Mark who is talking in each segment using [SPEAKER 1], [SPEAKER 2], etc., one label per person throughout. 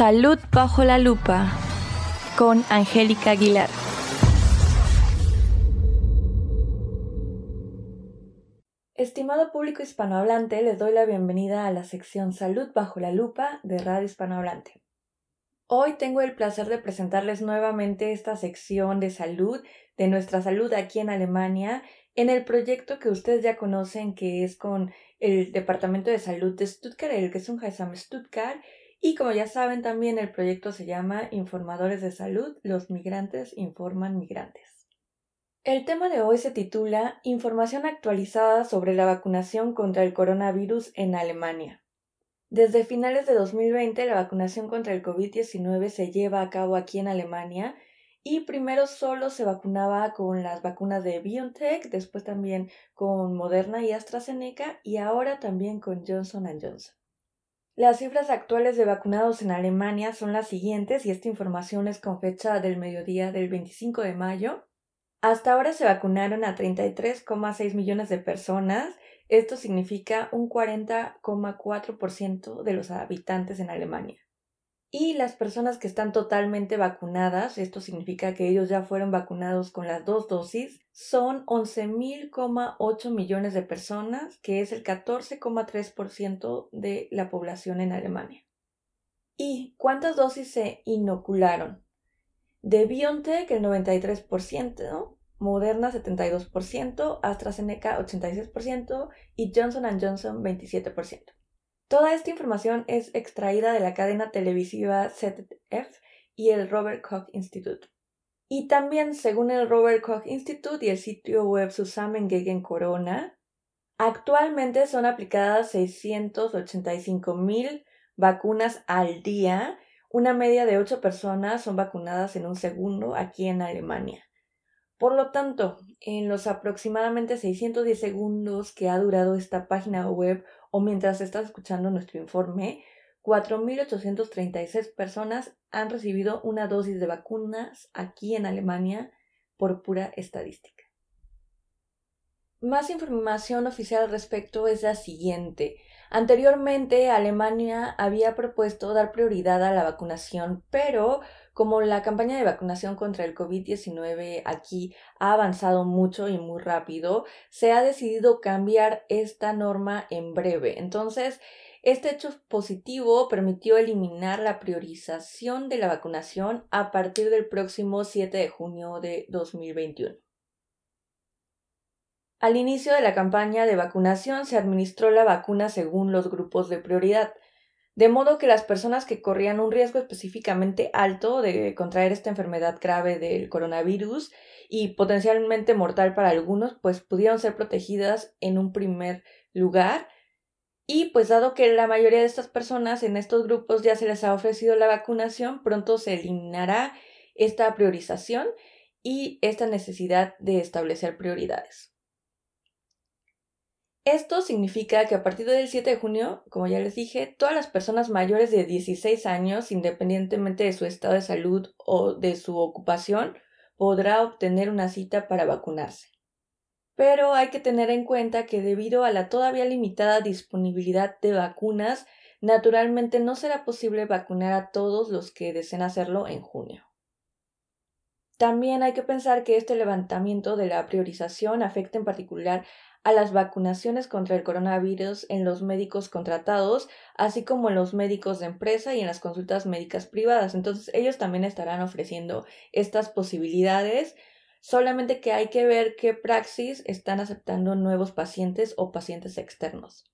[SPEAKER 1] Salud bajo la lupa con Angélica Aguilar. Estimado público hispanohablante, les doy la bienvenida a la sección Salud bajo la lupa de Radio Hispanohablante. Hoy tengo el placer de presentarles nuevamente esta sección de salud, de nuestra salud aquí en Alemania, en el proyecto que ustedes ya conocen, que es con el Departamento de Salud de Stuttgart, el que es un Stuttgart, y como ya saben, también el proyecto se llama Informadores de Salud, los migrantes informan migrantes. El tema de hoy se titula Información actualizada sobre la vacunación contra el coronavirus en Alemania. Desde finales de 2020 la vacunación contra el COVID-19 se lleva a cabo aquí en Alemania y primero solo se vacunaba con las vacunas de BioNTech, después también con Moderna y AstraZeneca y ahora también con Johnson ⁇ Johnson. Las cifras actuales de vacunados en Alemania son las siguientes y esta información es con fecha del mediodía del 25 de mayo. Hasta ahora se vacunaron a 33,6 millones de personas. Esto significa un 40,4% de los habitantes en Alemania. Y las personas que están totalmente vacunadas, esto significa que ellos ya fueron vacunados con las dos dosis, son 11.000,8 millones de personas, que es el 14,3% de la población en Alemania. ¿Y cuántas dosis se inocularon? De BioNTech el 93%, Moderna 72%, AstraZeneca 86% y Johnson Johnson 27%. Toda esta información es extraída de la cadena televisiva ZDF y el Robert Koch Institute. Y también, según el Robert Koch Institute y el sitio web Gegen Corona, actualmente son aplicadas 685 mil vacunas al día. Una media de 8 personas son vacunadas en un segundo aquí en Alemania. Por lo tanto, en los aproximadamente 610 segundos que ha durado esta página web o mientras estás escuchando nuestro informe, 4.836 personas han recibido una dosis de vacunas aquí en Alemania por pura estadística. Más información oficial al respecto es la siguiente. Anteriormente, Alemania había propuesto dar prioridad a la vacunación, pero como la campaña de vacunación contra el COVID-19 aquí ha avanzado mucho y muy rápido, se ha decidido cambiar esta norma en breve. Entonces, este hecho positivo permitió eliminar la priorización de la vacunación a partir del próximo 7 de junio de 2021. Al inicio de la campaña de vacunación se administró la vacuna según los grupos de prioridad de modo que las personas que corrían un riesgo específicamente alto de contraer esta enfermedad grave del coronavirus y potencialmente mortal para algunos, pues pudieron ser protegidas en un primer lugar. Y pues dado que la mayoría de estas personas en estos grupos ya se les ha ofrecido la vacunación, pronto se eliminará esta priorización y esta necesidad de establecer prioridades. Esto significa que a partir del 7 de junio, como ya les dije, todas las personas mayores de 16 años, independientemente de su estado de salud o de su ocupación, podrá obtener una cita para vacunarse. Pero hay que tener en cuenta que debido a la todavía limitada disponibilidad de vacunas, naturalmente no será posible vacunar a todos los que deseen hacerlo en junio. También hay que pensar que este levantamiento de la priorización afecta en particular a las vacunaciones contra el coronavirus en los médicos contratados, así como en los médicos de empresa y en las consultas médicas privadas. Entonces, ellos también estarán ofreciendo estas posibilidades, solamente que hay que ver qué praxis están aceptando nuevos pacientes o pacientes externos.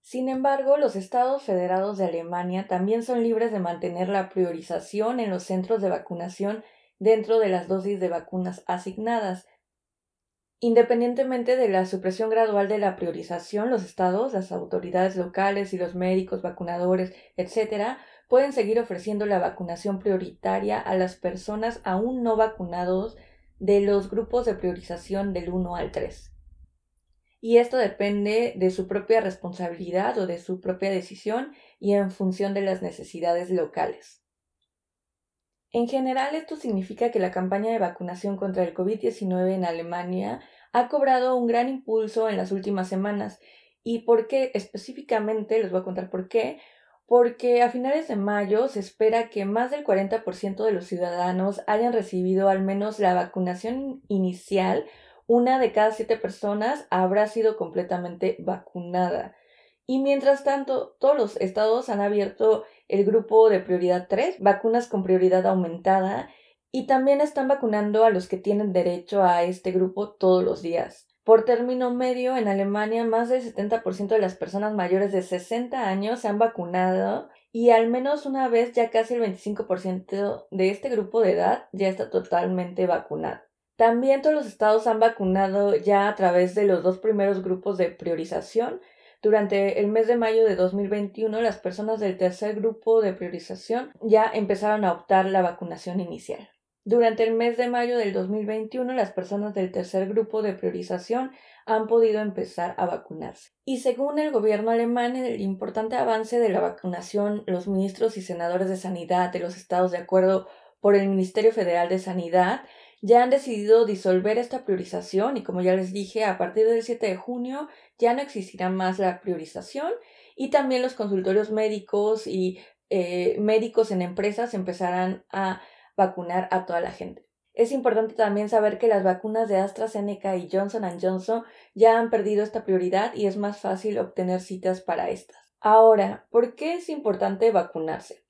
[SPEAKER 1] Sin embargo, los estados federados de Alemania también son libres de mantener la priorización en los centros de vacunación dentro de las dosis de vacunas asignadas, Independientemente de la supresión gradual de la priorización, los estados, las autoridades locales y los médicos, vacunadores, etc., pueden seguir ofreciendo la vacunación prioritaria a las personas aún no vacunados de los grupos de priorización del 1 al 3. Y esto depende de su propia responsabilidad o de su propia decisión y en función de las necesidades locales. En general, esto significa que la campaña de vacunación contra el COVID-19 en Alemania ha cobrado un gran impulso en las últimas semanas. ¿Y por qué específicamente? Les voy a contar por qué. porque a finales de mayo se espera que más del 40% de los ciudadanos hayan recibido al menos la vacunación inicial, una de cada siete personas habrá sido completamente vacunada. Y mientras tanto, todos los estados han abierto el grupo de prioridad 3, vacunas con prioridad aumentada, y también están vacunando a los que tienen derecho a este grupo todos los días. Por término medio, en Alemania más del 70% de las personas mayores de 60 años se han vacunado y al menos una vez ya casi el 25% de este grupo de edad ya está totalmente vacunado. También todos los estados han vacunado ya a través de los dos primeros grupos de priorización. Durante el mes de mayo de 2021, las personas del tercer grupo de priorización ya empezaron a optar la vacunación inicial. Durante el mes de mayo del 2021, las personas del tercer grupo de priorización han podido empezar a vacunarse. Y según el gobierno alemán, el importante avance de la vacunación, los ministros y senadores de sanidad de los estados de acuerdo por el Ministerio Federal de Sanidad ya han decidido disolver esta priorización y como ya les dije, a partir del 7 de junio ya no existirá más la priorización y también los consultorios médicos y eh, médicos en empresas empezarán a vacunar a toda la gente. Es importante también saber que las vacunas de AstraZeneca y Johnson Johnson ya han perdido esta prioridad y es más fácil obtener citas para estas. Ahora, ¿por qué es importante vacunarse?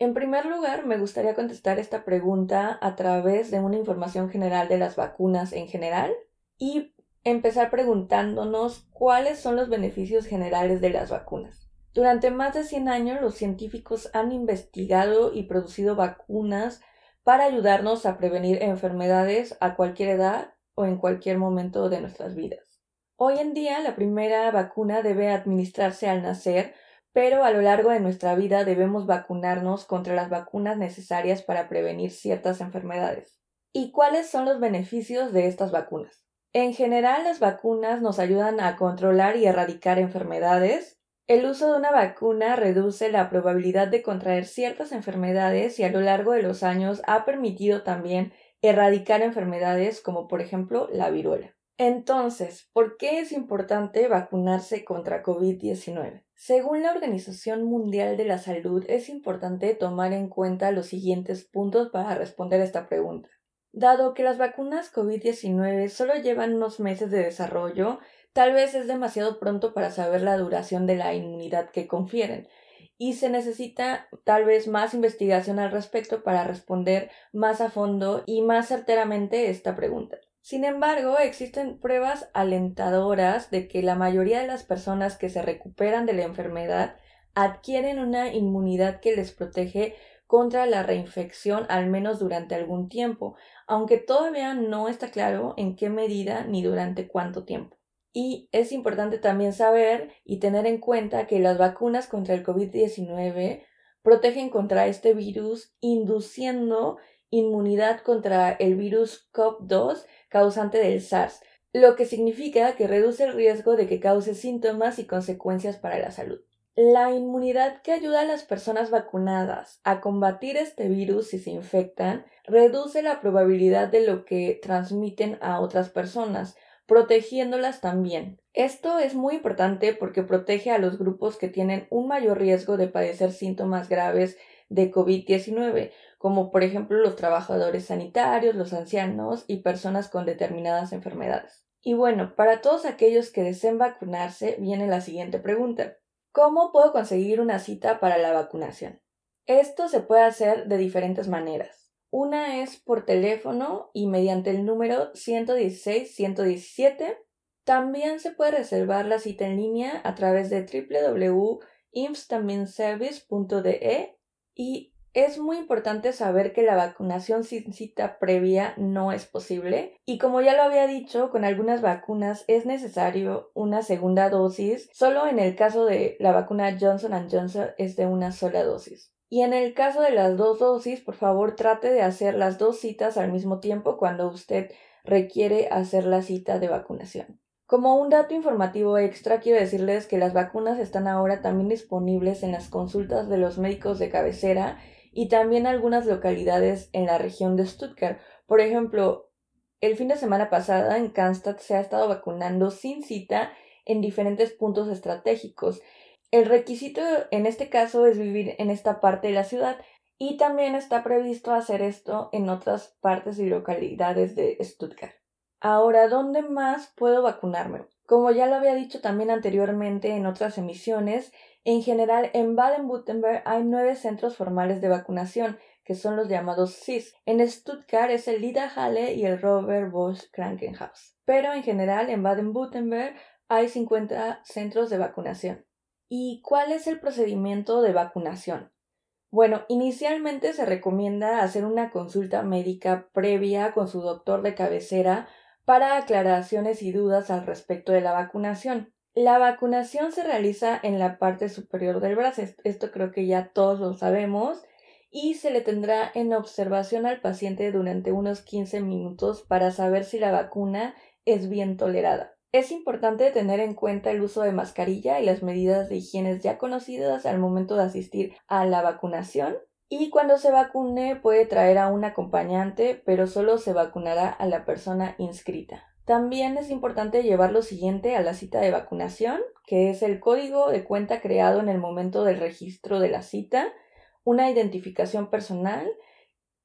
[SPEAKER 1] En primer lugar, me gustaría contestar esta pregunta a través de una información general de las vacunas en general y empezar preguntándonos cuáles son los beneficios generales de las vacunas. Durante más de 100 años los científicos han investigado y producido vacunas para ayudarnos a prevenir enfermedades a cualquier edad o en cualquier momento de nuestras vidas. Hoy en día la primera vacuna debe administrarse al nacer, pero a lo largo de nuestra vida debemos vacunarnos contra las vacunas necesarias para prevenir ciertas enfermedades. ¿Y cuáles son los beneficios de estas vacunas? En general, las vacunas nos ayudan a controlar y erradicar enfermedades, el uso de una vacuna reduce la probabilidad de contraer ciertas enfermedades y a lo largo de los años ha permitido también erradicar enfermedades como por ejemplo la viruela. Entonces, ¿por qué es importante vacunarse contra COVID-19? Según la Organización Mundial de la Salud, es importante tomar en cuenta los siguientes puntos para responder a esta pregunta. Dado que las vacunas COVID-19 solo llevan unos meses de desarrollo, Tal vez es demasiado pronto para saber la duración de la inmunidad que confieren y se necesita tal vez más investigación al respecto para responder más a fondo y más certeramente esta pregunta. Sin embargo, existen pruebas alentadoras de que la mayoría de las personas que se recuperan de la enfermedad adquieren una inmunidad que les protege contra la reinfección al menos durante algún tiempo, aunque todavía no está claro en qué medida ni durante cuánto tiempo. Y es importante también saber y tener en cuenta que las vacunas contra el COVID-19 protegen contra este virus induciendo inmunidad contra el virus COP2 causante del SARS, lo que significa que reduce el riesgo de que cause síntomas y consecuencias para la salud. La inmunidad que ayuda a las personas vacunadas a combatir este virus si se infectan reduce la probabilidad de lo que transmiten a otras personas, protegiéndolas también. Esto es muy importante porque protege a los grupos que tienen un mayor riesgo de padecer síntomas graves de COVID-19, como por ejemplo los trabajadores sanitarios, los ancianos y personas con determinadas enfermedades. Y bueno, para todos aquellos que deseen vacunarse, viene la siguiente pregunta. ¿Cómo puedo conseguir una cita para la vacunación? Esto se puede hacer de diferentes maneras. Una es por teléfono y mediante el número 116-117. También se puede reservar la cita en línea a través de www.imstaminservice.de y es muy importante saber que la vacunación sin cita previa no es posible y como ya lo había dicho, con algunas vacunas es necesario una segunda dosis, solo en el caso de la vacuna Johnson Johnson es de una sola dosis. Y en el caso de las dos dosis, por favor trate de hacer las dos citas al mismo tiempo cuando usted requiere hacer la cita de vacunación. Como un dato informativo extra, quiero decirles que las vacunas están ahora también disponibles en las consultas de los médicos de cabecera y también algunas localidades en la región de Stuttgart. Por ejemplo, el fin de semana pasada en Cannstatt se ha estado vacunando sin cita en diferentes puntos estratégicos El requisito en este caso es vivir en esta parte de la ciudad y también está previsto hacer esto en otras partes y localidades de Stuttgart. Ahora, ¿dónde más puedo vacunarme? Como ya lo había dicho también anteriormente en otras emisiones, en general en Baden-Württemberg hay nueve centros formales de vacunación, que son los llamados CIS. En Stuttgart es el Lida Halle y el Robert Bosch Krankenhaus. Pero en general en Baden-Württemberg hay 50 centros de vacunación. ¿Y cuál es el procedimiento de vacunación? Bueno, inicialmente se recomienda hacer una consulta médica previa con su doctor de cabecera para aclaraciones y dudas al respecto de la vacunación. La vacunación se realiza en la parte superior del brazo, esto creo que ya todos lo sabemos, y se le tendrá en observación al paciente durante unos 15 minutos para saber si la vacuna es bien tolerada. Es importante tener en cuenta el uso de mascarilla y las medidas de higiene ya conocidas al momento de asistir a la vacunación. Y cuando se vacune puede traer a un acompañante, pero solo se vacunará a la persona inscrita. También es importante llevar lo siguiente a la cita de vacunación, que es el código de cuenta creado en el momento del registro de la cita, una identificación personal,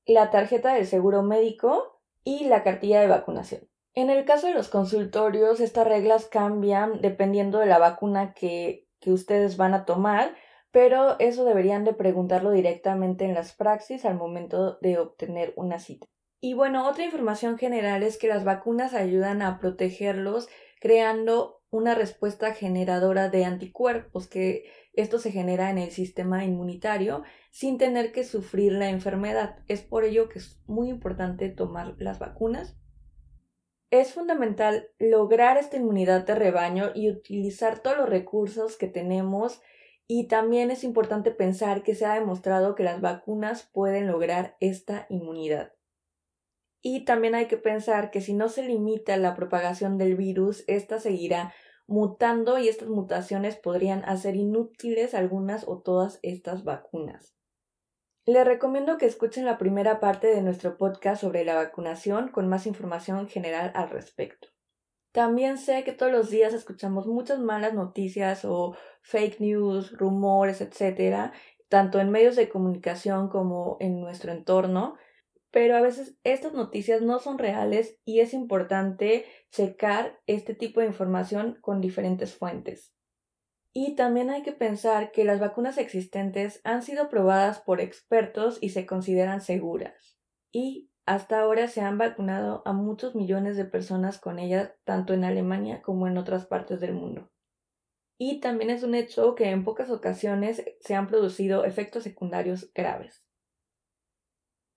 [SPEAKER 1] la tarjeta del seguro médico y la cartilla de vacunación. En el caso de los consultorios, estas reglas cambian dependiendo de la vacuna que, que ustedes van a tomar, pero eso deberían de preguntarlo directamente en las praxis al momento de obtener una cita. Y bueno, otra información general es que las vacunas ayudan a protegerlos creando una respuesta generadora de anticuerpos, que esto se genera en el sistema inmunitario sin tener que sufrir la enfermedad. Es por ello que es muy importante tomar las vacunas es fundamental lograr esta inmunidad de rebaño y utilizar todos los recursos que tenemos y también es importante pensar que se ha demostrado que las vacunas pueden lograr esta inmunidad. Y también hay que pensar que si no se limita la propagación del virus, ésta seguirá mutando y estas mutaciones podrían hacer inútiles algunas o todas estas vacunas. Les recomiendo que escuchen la primera parte de nuestro podcast sobre la vacunación con más información general al respecto. También sé que todos los días escuchamos muchas malas noticias o fake news, rumores, etcétera, tanto en medios de comunicación como en nuestro entorno, pero a veces estas noticias no son reales y es importante checar este tipo de información con diferentes fuentes. Y también hay que pensar que las vacunas existentes han sido probadas por expertos y se consideran seguras. Y hasta ahora se han vacunado a muchos millones de personas con ellas, tanto en Alemania como en otras partes del mundo. Y también es un hecho que en pocas ocasiones se han producido efectos secundarios graves.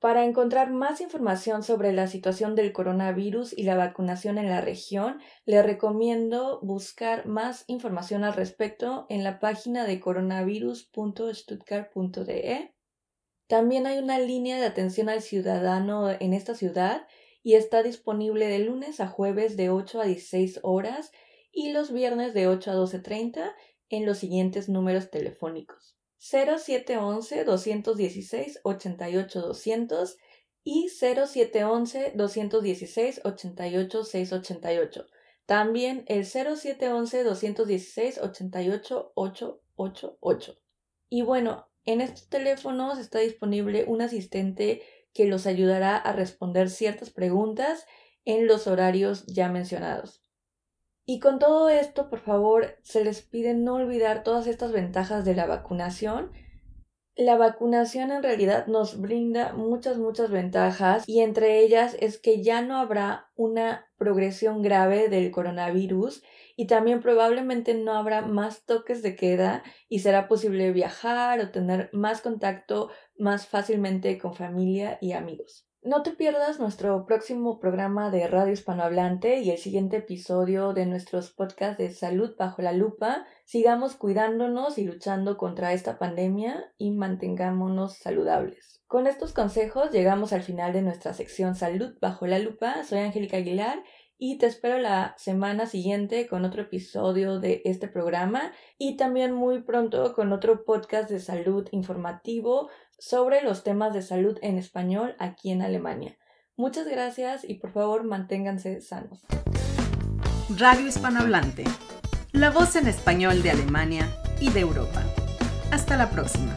[SPEAKER 1] Para encontrar más información sobre la situación del coronavirus y la vacunación en la región, le recomiendo buscar más información al respecto en la página de coronavirus.stuttgart.de. También hay una línea de atención al ciudadano en esta ciudad y está disponible de lunes a jueves de 8 a 16 horas y los viernes de 8 a 12.30 en los siguientes números telefónicos. 0711-216-88-200 y 0711-216-88-688. También el 0711-216-88-888. Y bueno, en estos teléfonos está disponible un asistente que los ayudará a responder ciertas preguntas en los horarios ya mencionados. Y con todo esto, por favor, se les pide no olvidar todas estas ventajas de la vacunación. La vacunación en realidad nos brinda muchas, muchas ventajas y entre ellas es que ya no habrá una progresión grave del coronavirus y también probablemente no habrá más toques de queda y será posible viajar o tener más contacto más fácilmente con familia y amigos. No te pierdas nuestro próximo programa de Radio Hispanohablante y el siguiente episodio de nuestros podcasts de Salud bajo la lupa. Sigamos cuidándonos y luchando contra esta pandemia y mantengámonos saludables. Con estos consejos llegamos al final de nuestra sección Salud bajo la lupa. Soy Angélica Aguilar y te espero la semana siguiente con otro episodio de este programa y también muy pronto con otro podcast de salud informativo sobre los temas de salud en español aquí en Alemania. Muchas gracias y por favor manténganse sanos.
[SPEAKER 2] Radio Hispanohablante, la voz en español de Alemania y de Europa. Hasta la próxima.